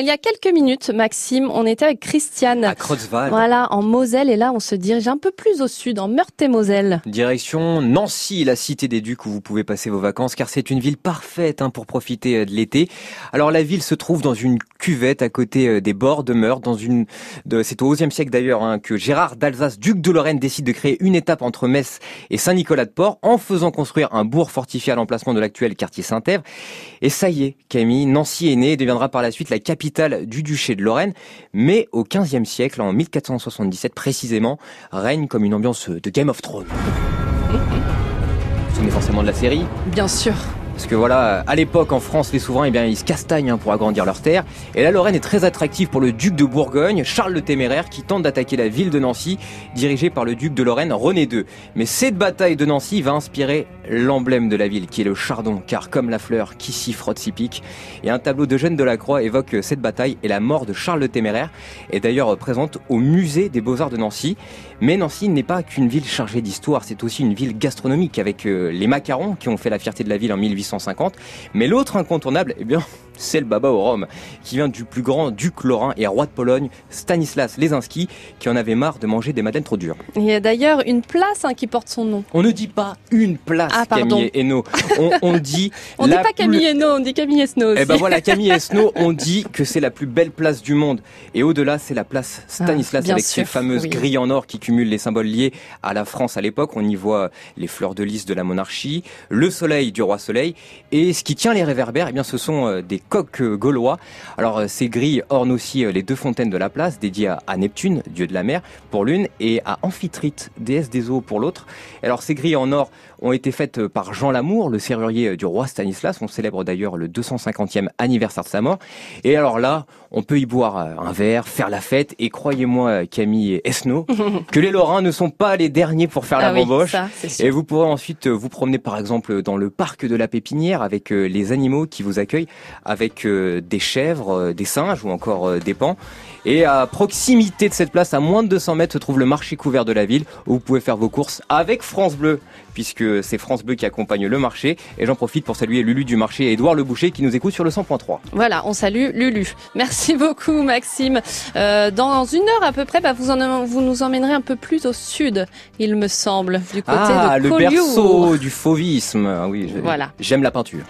Il y a quelques minutes, Maxime, on était avec Christiane. À Kreuzwald. Voilà, en Moselle, et là on se dirige un peu plus au sud, en Meurthe-et-Moselle. Direction Nancy, la cité des Ducs où vous pouvez passer vos vacances, car c'est une ville parfaite hein, pour profiter euh, de l'été. Alors la ville se trouve dans une cuvette à côté euh, des bords de Meurthe, dans une, c'est au XIe siècle d'ailleurs hein, que Gérard d'Alsace, duc de Lorraine, décide de créer une étape entre Metz et Saint-Nicolas-de-Port en faisant construire un bourg fortifié à l'emplacement de l'actuel quartier Saint-Ève. Et ça y est, Camille, Nancy est née et deviendra par la suite la capitale du duché de Lorraine. Mais au XVe siècle, en 1477 précisément, règne comme une ambiance de Game of Thrones. Vous forcément de la série Bien sûr. Parce que voilà, à l'époque en France, les souverains, eh bien, ils se castagnent hein, pour agrandir leurs terres. Et la Lorraine est très attractive pour le duc de Bourgogne, Charles le Téméraire, qui tente d'attaquer la ville de Nancy, dirigée par le duc de Lorraine, René II. Mais cette bataille de Nancy va inspirer l'emblème de la ville, qui est le chardon, car comme la fleur qui s'y frotte s'y pique. Et un tableau de de la Croix évoque cette bataille et la mort de Charles le Téméraire, est d'ailleurs présente au musée des Beaux-Arts de Nancy. Mais Nancy n'est pas qu'une ville chargée d'histoire, c'est aussi une ville gastronomique avec euh, les macarons qui ont fait la fierté de la ville en 1850. Mais l'autre incontournable, eh bien, c'est le baba au rhum, qui vient du plus grand duc lorrain et roi de Pologne, Stanislas Lesinski, qui en avait marre de manger des madeleines trop dures. Il y a d'ailleurs une place hein, qui porte son nom. On ne dit pas une place, Ah. Camille Hainaut. On, on dit On la dit pas plus- Camille Hainaut, on dit Camille Esnault. Eh ben voilà, Camille Esnault, on dit que c'est la plus belle place du monde. Et au-delà, c'est la place Stanislas Ah, bien avec sûr, ses fameuses oui. grilles en or qui cumulent les symboles liés à la France à l'époque. On y voit les fleurs de lys de la monarchie, le soleil du roi soleil. Et ce qui tient les réverbères, eh bien, ce sont euh, des coqs euh, gaulois. Alors, euh, ces grilles ornent aussi euh, les deux fontaines de la place, dédiées à- Neptune, dieu de la mer, pour l'une, et à Amphitrite, déesse des eaux, pour l'autre. Alors, ces grilles en or ont été faites par Jean Lamour, le serrurier du roi Stanislas. On célèbre d'ailleurs le 250e anniversaire de sa mort. Et alors là, on peut y boire un verre, faire la fête. Et croyez-moi, Camille Esnault, que les Lorrains ne sont pas les derniers pour faire ah la oui, bamboche. Et vous pourrez ensuite vous promener par exemple dans le parc de la Pépinière avec les animaux qui vous accueillent, avec euh, des chèvres, euh, des singes ou encore euh, des pans. Et à proximité de cette place, à moins de 200 mètres, se trouve le marché couvert de la ville où vous pouvez faire vos courses avec France Bleu, puisque c'est France Bleu qui accompagne le marché. Et j'en profite pour saluer Lulu du marché et Édouard Le Boucher qui nous écoute sur le 100.3. Voilà, on salue Lulu. Merci beaucoup Maxime. Euh, dans une heure à peu près, bah, vous, en, vous nous emmènerez un peu plus au sud, il me semble, du côté Ah, de le Collioure. berceau du fauvisme. Ah oui, Voilà. j'aime la peinture.